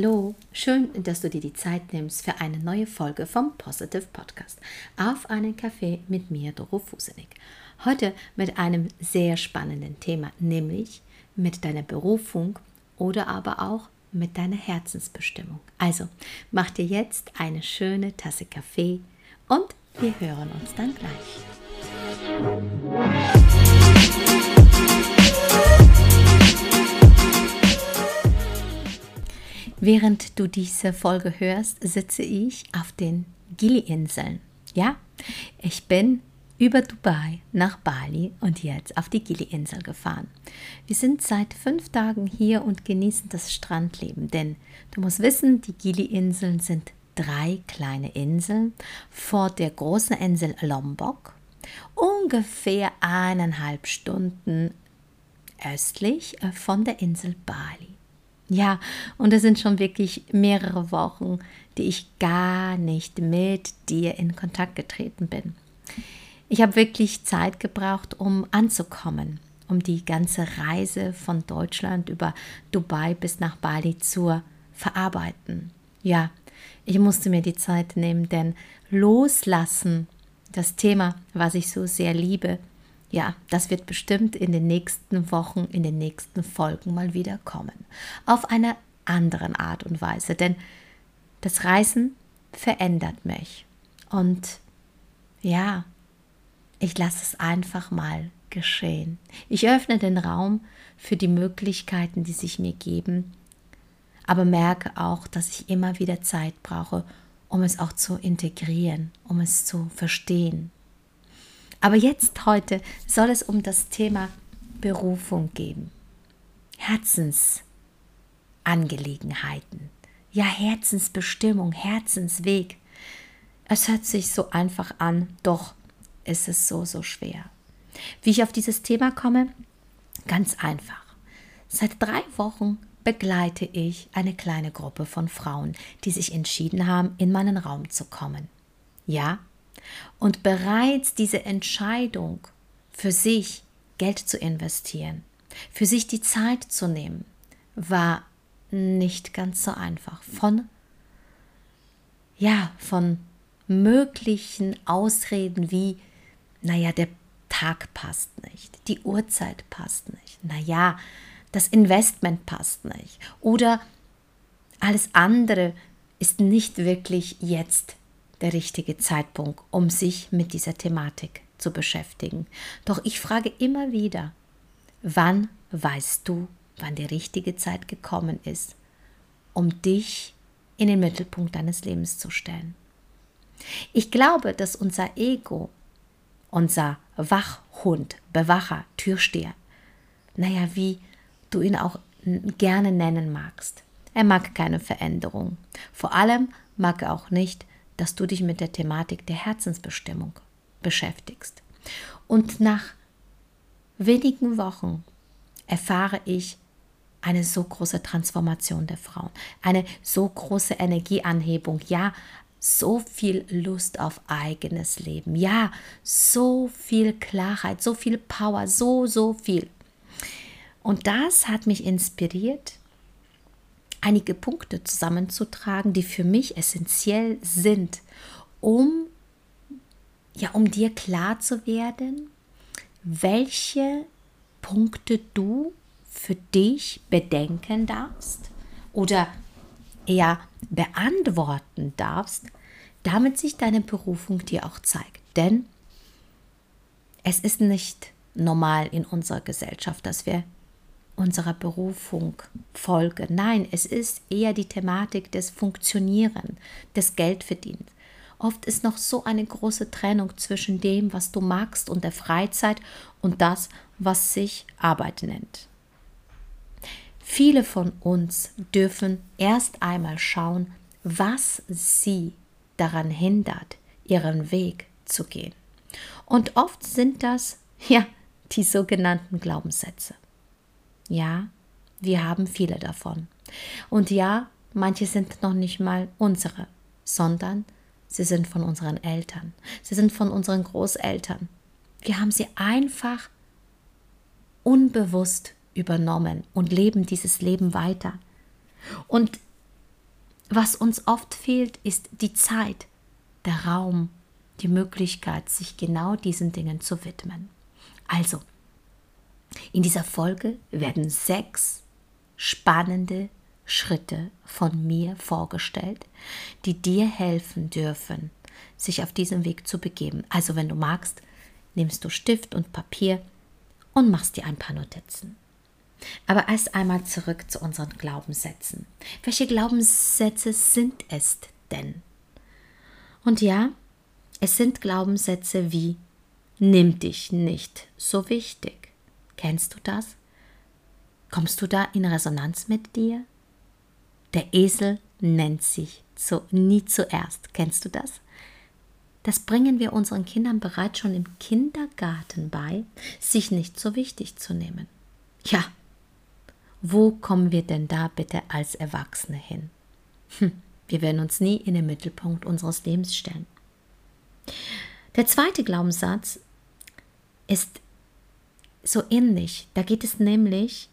Hallo, schön, dass du dir die Zeit nimmst für eine neue Folge vom Positive Podcast. Auf einen Kaffee mit mir, Doro Fusenig. Heute mit einem sehr spannenden Thema, nämlich mit deiner Berufung oder aber auch mit deiner Herzensbestimmung. Also, mach dir jetzt eine schöne Tasse Kaffee und wir hören uns dann gleich. Während du diese Folge hörst, sitze ich auf den Gili-Inseln. Ja, ich bin über Dubai nach Bali und jetzt auf die Gili-Insel gefahren. Wir sind seit fünf Tagen hier und genießen das Strandleben, denn du musst wissen, die Gili-Inseln sind drei kleine Inseln vor der großen Insel Lombok, ungefähr eineinhalb Stunden östlich von der Insel Bali. Ja, und es sind schon wirklich mehrere Wochen, die ich gar nicht mit dir in Kontakt getreten bin. Ich habe wirklich Zeit gebraucht, um anzukommen, um die ganze Reise von Deutschland über Dubai bis nach Bali zu verarbeiten. Ja, ich musste mir die Zeit nehmen, denn loslassen, das Thema, was ich so sehr liebe, ja, das wird bestimmt in den nächsten Wochen, in den nächsten Folgen mal wieder kommen. Auf eine andere Art und Weise. Denn das Reisen verändert mich. Und ja, ich lasse es einfach mal geschehen. Ich öffne den Raum für die Möglichkeiten, die sich mir geben, aber merke auch, dass ich immer wieder Zeit brauche, um es auch zu integrieren, um es zu verstehen. Aber jetzt heute soll es um das Thema Berufung gehen. Herzensangelegenheiten. Ja, Herzensbestimmung, Herzensweg. Es hört sich so einfach an, doch ist es so, so schwer. Wie ich auf dieses Thema komme? Ganz einfach. Seit drei Wochen begleite ich eine kleine Gruppe von Frauen, die sich entschieden haben, in meinen Raum zu kommen. Ja, und bereits diese Entscheidung für sich Geld zu investieren, für sich die Zeit zu nehmen, war nicht ganz so einfach. Von, ja, von möglichen Ausreden wie, naja, der Tag passt nicht, die Uhrzeit passt nicht, naja, das Investment passt nicht oder alles andere ist nicht wirklich jetzt der richtige Zeitpunkt, um sich mit dieser Thematik zu beschäftigen. Doch ich frage immer wieder, wann weißt du, wann die richtige Zeit gekommen ist, um dich in den Mittelpunkt deines Lebens zu stellen? Ich glaube, dass unser Ego, unser Wachhund, Bewacher, Türsteher, naja, wie du ihn auch gerne nennen magst, er mag keine Veränderung. Vor allem mag er auch nicht, dass du dich mit der Thematik der Herzensbestimmung beschäftigst. Und nach wenigen Wochen erfahre ich eine so große Transformation der Frauen, eine so große Energieanhebung, ja, so viel Lust auf eigenes Leben, ja, so viel Klarheit, so viel Power, so, so viel. Und das hat mich inspiriert, einige Punkte zusammenzutragen, die für mich essentiell sind, um ja, um dir klar zu werden, welche Punkte du für dich bedenken darfst oder eher beantworten darfst, damit sich deine Berufung dir auch zeigt. Denn es ist nicht normal in unserer Gesellschaft, dass wir unserer Berufung folge. Nein, es ist eher die Thematik des Funktionieren, des Geldverdienens. Oft ist noch so eine große Trennung zwischen dem, was du magst und der Freizeit und das, was sich Arbeit nennt. Viele von uns dürfen erst einmal schauen, was sie daran hindert, ihren Weg zu gehen. Und oft sind das, ja, die sogenannten Glaubenssätze. Ja, wir haben viele davon. Und ja, manche sind noch nicht mal unsere, sondern sie sind von unseren Eltern, sie sind von unseren Großeltern. Wir haben sie einfach unbewusst übernommen und leben dieses Leben weiter. Und Was uns oft fehlt, ist die Zeit, der Raum, die Möglichkeit, sich genau diesen Dingen zu widmen. Also, in dieser Folge werden sechs spannende Schritte von mir vorgestellt, die dir helfen dürfen, sich auf diesen Weg zu begeben. Also wenn du magst, nimmst du Stift und Papier und machst dir ein paar Notizen. Aber erst einmal zurück zu unseren Glaubenssätzen. Welche Glaubenssätze sind es denn? Und ja, es sind Glaubenssätze wie Nimm dich nicht so wichtig. Kennst du das? Kommst du da in Resonanz mit dir? Der Esel nennt sich so nie zuerst. Kennst du das? Das bringen wir unseren Kindern bereits schon im Kindergarten bei, sich nicht so wichtig zu nehmen. Ja, wo kommen wir denn da bitte als Erwachsene hin? Hm, wir werden uns nie in den Mittelpunkt unseres Lebens stellen. Der zweite Glaubenssatz ist so ähnlich. Da geht es nämlich,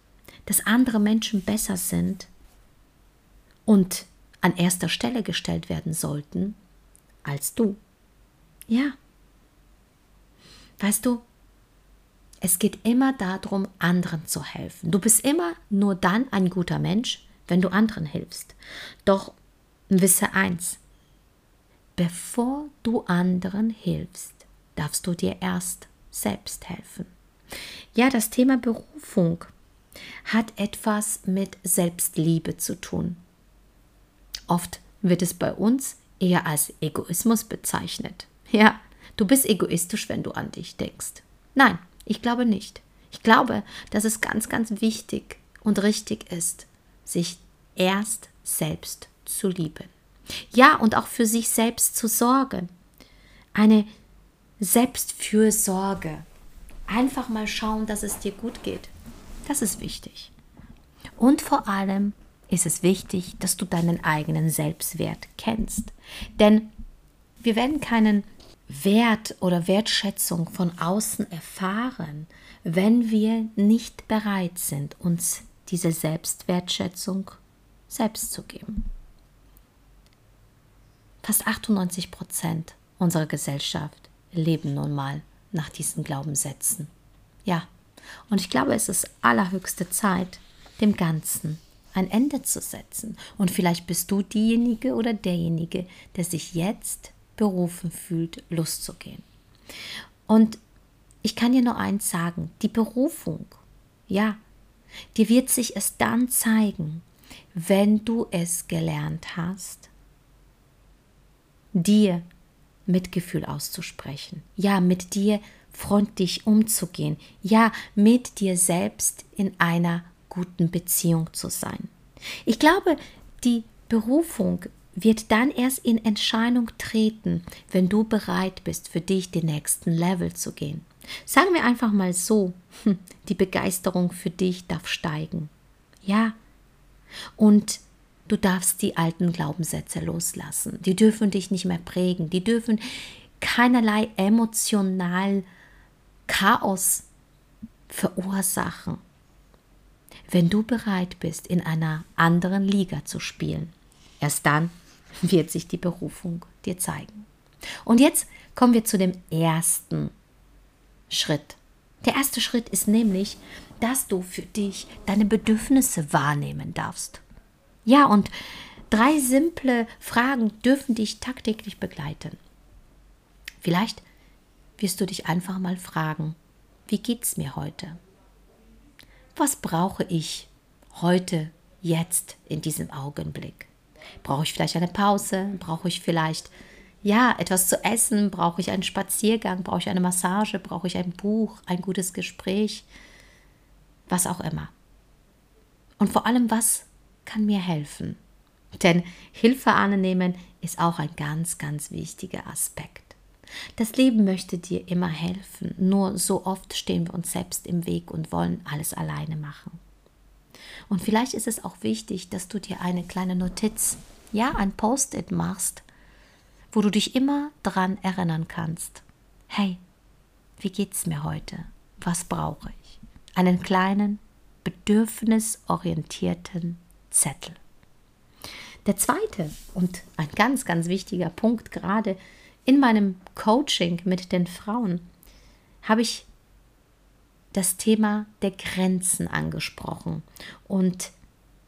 dass andere Menschen besser sind und an erster Stelle gestellt werden sollten als du. Ja. Weißt du, es geht immer darum, anderen zu helfen. Du bist immer nur dann ein guter Mensch, wenn du anderen hilfst. Doch wisse eins, bevor du anderen hilfst, darfst du dir erst selbst helfen. Ja, das Thema Berufung hat etwas mit Selbstliebe zu tun. Oft wird es bei uns eher als Egoismus bezeichnet. Ja, du bist egoistisch, wenn du an dich denkst. Nein, ich glaube nicht. Ich glaube, dass es ganz, ganz wichtig und richtig ist, sich erst selbst zu lieben. Ja, und auch für sich selbst zu sorgen. Eine Selbstfürsorge. Einfach mal schauen, dass es dir gut geht. Das ist wichtig. Und vor allem ist es wichtig, dass du deinen eigenen Selbstwert kennst. Denn wir werden keinen Wert oder Wertschätzung von außen erfahren, wenn wir nicht bereit sind, uns diese Selbstwertschätzung selbst zu geben. Fast 98 Prozent unserer Gesellschaft leben nun mal nach diesen Glaubenssätzen. Ja, und ich glaube, es ist allerhöchste Zeit, dem Ganzen ein Ende zu setzen. Und vielleicht bist du diejenige oder derjenige, der sich jetzt berufen fühlt, loszugehen. Und ich kann dir nur eins sagen, die Berufung, ja, die wird sich erst dann zeigen, wenn du es gelernt hast, dir Mitgefühl auszusprechen, ja, mit dir freundlich umzugehen, ja, mit dir selbst in einer guten Beziehung zu sein. Ich glaube, die Berufung wird dann erst in Entscheidung treten, wenn du bereit bist, für dich den nächsten Level zu gehen. Sagen wir einfach mal so, die Begeisterung für dich darf steigen. Ja. Und du darfst die alten Glaubenssätze loslassen. Die dürfen dich nicht mehr prägen. Die dürfen keinerlei emotional Chaos verursachen. Wenn du bereit bist, in einer anderen Liga zu spielen, erst dann wird sich die Berufung dir zeigen. Und jetzt kommen wir zu dem ersten Schritt. Der erste Schritt ist nämlich, dass du für dich deine Bedürfnisse wahrnehmen darfst. Ja, und drei simple Fragen dürfen dich tagtäglich begleiten. Vielleicht wirst du dich einfach mal fragen, wie geht's mir heute? Was brauche ich heute, jetzt, in diesem Augenblick? Brauche ich vielleicht eine Pause? Brauche ich vielleicht ja, etwas zu essen? Brauche ich einen Spaziergang? Brauche ich eine Massage? Brauche ich ein Buch? Ein gutes Gespräch? Was auch immer. Und vor allem, was kann mir helfen? Denn Hilfe annehmen ist auch ein ganz, ganz wichtiger Aspekt. Das Leben möchte dir immer helfen, nur so oft stehen wir uns selbst im Weg und wollen alles alleine machen. Und vielleicht ist es auch wichtig, dass du dir eine kleine Notiz, ja, ein Post-it machst, wo du dich immer dran erinnern kannst. Hey, wie geht's mir heute? Was brauche ich? Einen kleinen, bedürfnisorientierten Zettel. Der zweite und ein ganz, ganz wichtiger Punkt, gerade in meinem Coaching mit den Frauen, habe ich das Thema der Grenzen angesprochen und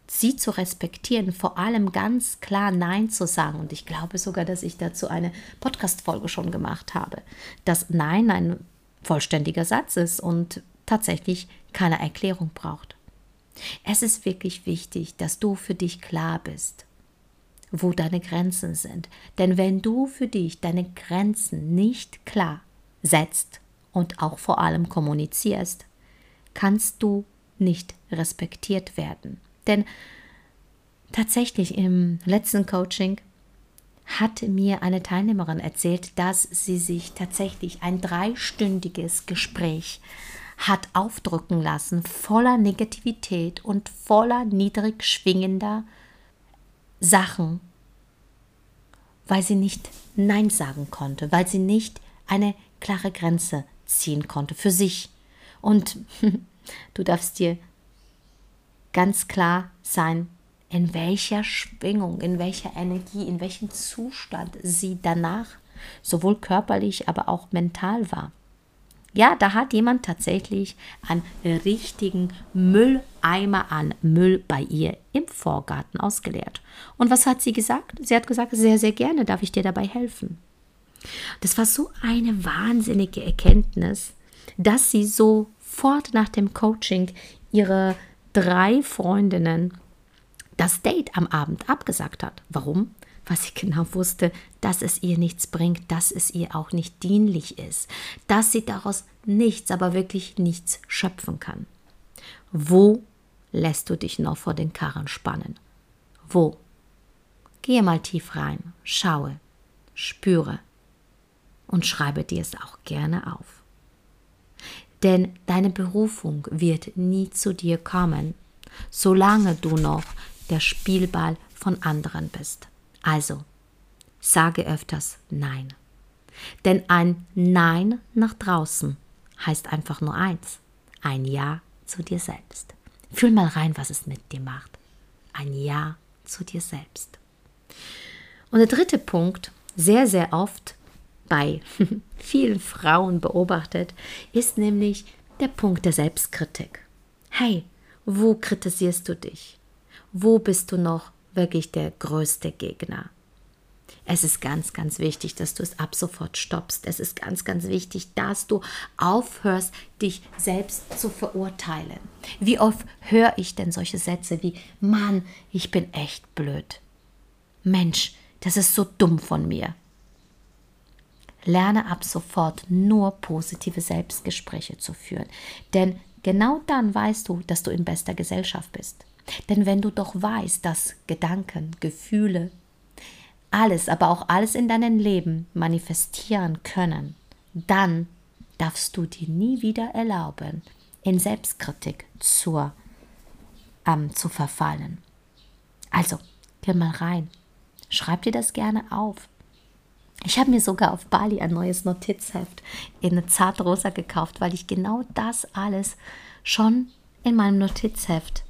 sie zu respektieren, vor allem ganz klar Nein zu sagen. Und ich glaube sogar, dass ich dazu eine Podcast-Folge schon gemacht habe, dass Nein ein vollständiger Satz ist und tatsächlich keine Erklärung braucht. Es ist wirklich wichtig, dass du für dich klar bist, wo deine Grenzen sind. Denn wenn du für dich deine Grenzen nicht klar setzt und auch vor allem kommunizierst, kannst du nicht respektiert werden. Denn tatsächlich im letzten Coaching hat mir eine Teilnehmerin erzählt, dass sie sich tatsächlich ein dreistündiges Gespräch hat aufdrücken lassen, voller Negativität und voller niedrig schwingender Sachen, weil sie nicht Nein sagen konnte, weil sie nicht eine klare Grenze ziehen konnte für sich. Und du darfst dir ganz klar sein, in welcher Schwingung, in welcher Energie, in welchem Zustand sie danach sowohl körperlich, aber auch mental war. Ja, da hat jemand tatsächlich einen richtigen Mülleimer an Müll bei ihr im Vorgarten ausgeleert. Und was hat sie gesagt? Sie hat gesagt, sehr, sehr gerne darf ich dir dabei helfen. Das war so eine wahnsinnige Erkenntnis, dass sie sofort nach dem Coaching ihre drei Freundinnen das Date am Abend abgesagt hat. Warum? Weil sie genau wusste, dass es ihr nichts bringt, dass es ihr auch nicht dienlich ist, dass sie daraus nichts, aber wirklich nichts schöpfen kann. Wo lässt du dich noch vor den Karren spannen? Wo? Gehe mal tief rein, schaue, spüre und schreibe dir es auch gerne auf. Denn deine Berufung wird nie zu dir kommen, solange du noch der Spielball von anderen bist. Also, sage öfters Nein. Denn ein Nein nach draußen heißt einfach nur eins, ein Ja zu dir selbst. Fühl mal rein, was es mit dir macht. Ein Ja zu dir selbst. Und der dritte Punkt, sehr, sehr oft bei vielen Frauen beobachtet, ist nämlich der Punkt der Selbstkritik. Hey, wo kritisierst du dich? Wo bist du noch wirklich der größte Gegner? Es ist ganz, ganz wichtig, dass du es ab sofort stoppst. Es ist ganz, ganz wichtig, dass du aufhörst, dich selbst zu verurteilen. Wie oft höre ich denn solche Sätze wie, Mann, ich bin echt blöd. Mensch, das ist so dumm von mir. Lerne ab sofort nur positive Selbstgespräche zu führen. Denn genau dann weißt du, dass du in bester Gesellschaft bist. Denn wenn du doch weißt, dass Gedanken, Gefühle, alles, aber auch alles in deinem Leben manifestieren können, dann darfst du dir nie wieder erlauben, in Selbstkritik zur, ähm, zu verfallen. Also, geh mal rein. Schreib dir das gerne auf. Ich habe mir sogar auf Bali ein neues Notizheft in zartrosa gekauft, weil ich genau das alles schon in meinem Notizheft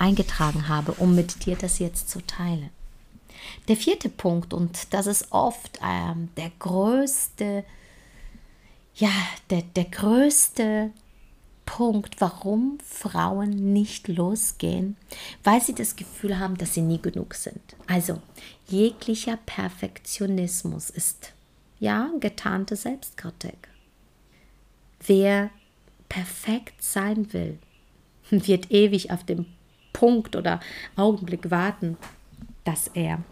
eingetragen habe, um mit dir das jetzt zu teilen. Der vierte Punkt, und das ist oft ähm, der größte, ja, der, der größte Punkt, warum Frauen nicht losgehen, weil sie das Gefühl haben, dass sie nie genug sind. Also jeglicher Perfektionismus ist ja getarnte Selbstkritik. Wer perfekt sein will, wird ewig auf dem Punkt oder Augenblick warten, dass er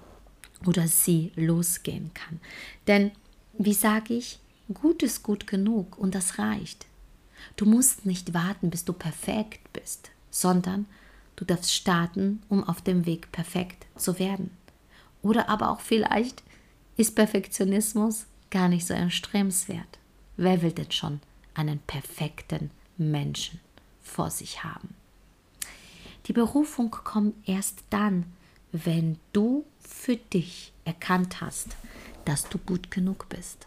oder sie losgehen kann. Denn, wie sage ich, gut ist gut genug und das reicht. Du musst nicht warten, bis du perfekt bist, sondern du darfst starten, um auf dem Weg perfekt zu werden. Oder aber auch vielleicht ist Perfektionismus gar nicht so erstrebenswert. Wer will denn schon einen perfekten Menschen vor sich haben? Die Berufung kommt erst dann, wenn du für dich erkannt hast, dass du gut genug bist,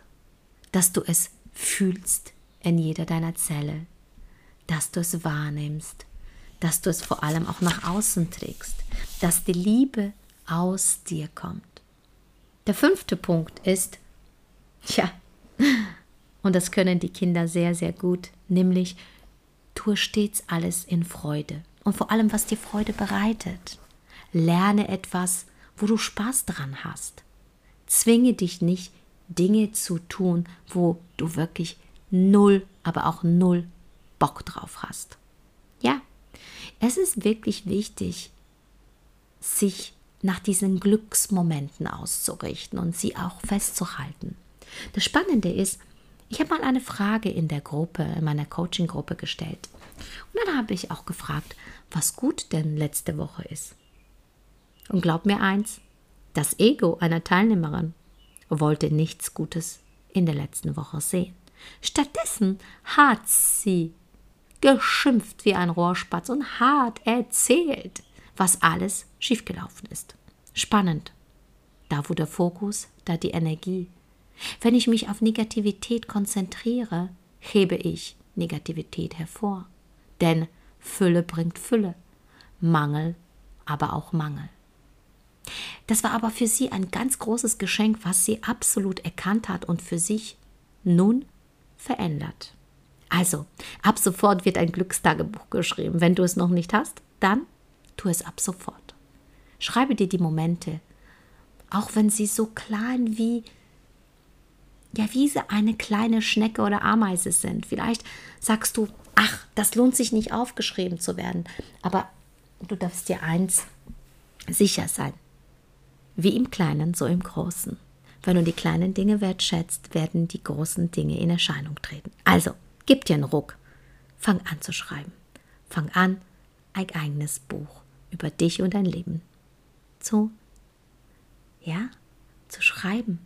dass du es fühlst, in jeder deiner Zelle, dass du es wahrnimmst, dass du es vor allem auch nach außen trägst, dass die Liebe aus dir kommt. Der fünfte Punkt ist, ja, und das können die Kinder sehr, sehr gut, nämlich tue stets alles in Freude und vor allem, was dir Freude bereitet. Lerne etwas, wo du Spaß dran hast. Zwinge dich nicht, Dinge zu tun, wo du wirklich null, aber auch null Bock drauf hast. Ja, es ist wirklich wichtig, sich nach diesen Glücksmomenten auszurichten und sie auch festzuhalten. Das Spannende ist, ich habe mal eine Frage in der Gruppe, in meiner Coaching-Gruppe gestellt. Und dann habe ich auch gefragt, was gut denn letzte Woche ist. Und glaub mir eins, das Ego einer Teilnehmerin wollte nichts Gutes in der letzten Woche sehen. Stattdessen hat sie geschimpft wie ein Rohrspatz und hart erzählt, was alles schiefgelaufen ist. Spannend. Da wo der Fokus, da die Energie. Wenn ich mich auf Negativität konzentriere, hebe ich Negativität hervor. Denn Fülle bringt Fülle, Mangel aber auch Mangel. Das war aber für sie ein ganz großes Geschenk, was sie absolut erkannt hat und für sich nun verändert. Also, ab sofort wird ein Glückstagebuch geschrieben. Wenn du es noch nicht hast, dann tu es ab sofort. Schreibe dir die Momente, auch wenn sie so klein wie ja, wie sie eine kleine Schnecke oder Ameise sind. Vielleicht sagst du, ach, das lohnt sich nicht aufgeschrieben zu werden. Aber du darfst dir eins sicher sein. Wie im Kleinen, so im Großen. Wenn du die kleinen Dinge wertschätzt, werden die großen Dinge in Erscheinung treten. Also, gib dir einen Ruck. Fang an zu schreiben. Fang an, ein eigenes Buch über dich und dein Leben zu, ja, zu schreiben.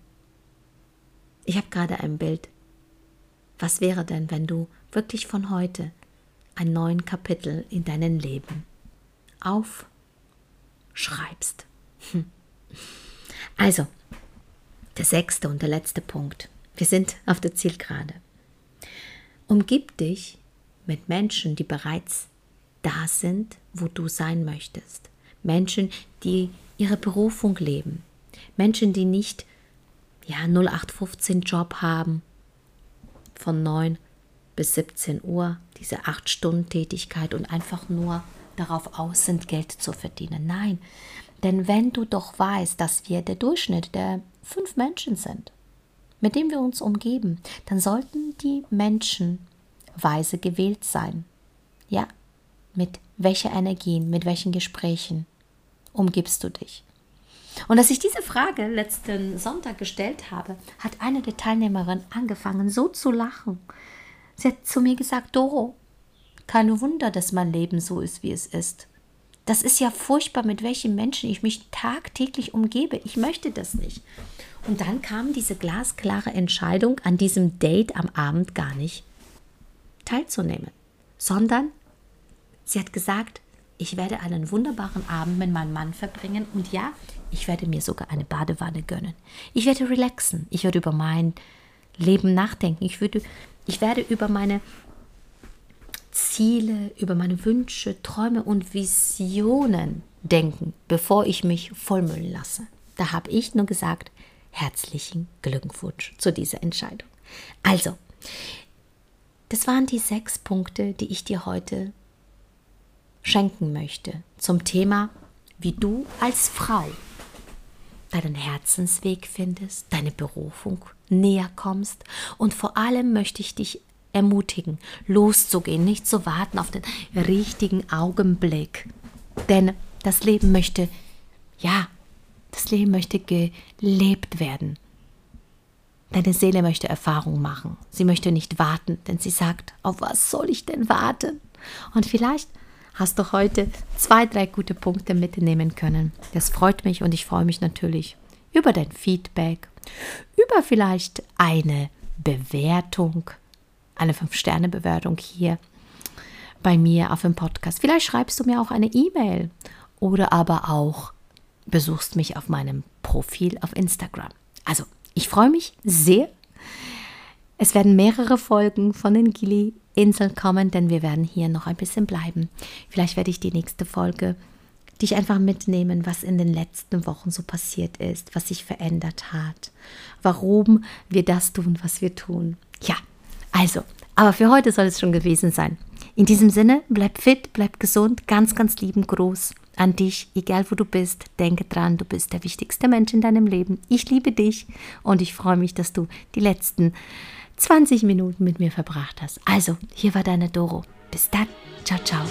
Ich habe gerade ein Bild. Was wäre denn, wenn du wirklich von heute einen neuen Kapitel in deinem Leben aufschreibst? Also, der sechste und der letzte Punkt. Wir sind auf der Zielgerade. Umgib dich mit Menschen, die bereits da sind, wo du sein möchtest. Menschen, die ihre Berufung leben. Menschen, die nicht ja, 0815 Job haben von 9 bis 17 Uhr, diese 8 Stunden Tätigkeit und einfach nur darauf aus sind, Geld zu verdienen. Nein, denn wenn du doch weißt, dass wir der Durchschnitt der fünf Menschen sind, mit denen wir uns umgeben, dann sollten die Menschen weise gewählt sein. Ja, mit welcher Energien, mit welchen Gesprächen umgibst du dich? Und als ich diese Frage letzten Sonntag gestellt habe, hat eine der Teilnehmerinnen angefangen, so zu lachen. Sie hat zu mir gesagt, Doro, kein Wunder, dass mein Leben so ist, wie es ist. Das ist ja furchtbar, mit welchen Menschen ich mich tagtäglich umgebe. Ich möchte das nicht. Und dann kam diese glasklare Entscheidung, an diesem Date am Abend gar nicht teilzunehmen, sondern sie hat gesagt, ich werde einen wunderbaren Abend mit meinem Mann verbringen und ja, ich werde mir sogar eine Badewanne gönnen. Ich werde relaxen. Ich werde über mein Leben nachdenken. Ich, würde, ich werde über meine Ziele, über meine Wünsche, Träume und Visionen denken, bevor ich mich vollmüllen lasse. Da habe ich nur gesagt, herzlichen Glückwunsch zu dieser Entscheidung. Also, das waren die sechs Punkte, die ich dir heute schenken möchte zum Thema, wie du als Frau deinen Herzensweg findest, deine Berufung näher kommst und vor allem möchte ich dich ermutigen, loszugehen, nicht zu warten auf den richtigen Augenblick. Denn das Leben möchte, ja, das Leben möchte gelebt werden. Deine Seele möchte Erfahrung machen. Sie möchte nicht warten, denn sie sagt, auf was soll ich denn warten? Und vielleicht hast du heute zwei, drei gute Punkte mitnehmen können. Das freut mich und ich freue mich natürlich über dein Feedback, über vielleicht eine Bewertung, eine 5-Sterne-Bewertung hier bei mir auf dem Podcast. Vielleicht schreibst du mir auch eine E-Mail oder aber auch besuchst mich auf meinem Profil auf Instagram. Also, ich freue mich sehr. Es werden mehrere Folgen von den Gili Inseln kommen, denn wir werden hier noch ein bisschen bleiben. Vielleicht werde ich die nächste Folge dich einfach mitnehmen, was in den letzten Wochen so passiert ist, was sich verändert hat, warum wir das tun, was wir tun. Ja, also, aber für heute soll es schon gewesen sein. In diesem Sinne, bleib fit, bleib gesund, ganz, ganz lieben Gruß an dich, egal wo du bist. Denke dran, du bist der wichtigste Mensch in deinem Leben. Ich liebe dich und ich freue mich, dass du die letzten 20 Minuten mit mir verbracht hast. Also, hier war deine Doro. Bis dann. Ciao, ciao.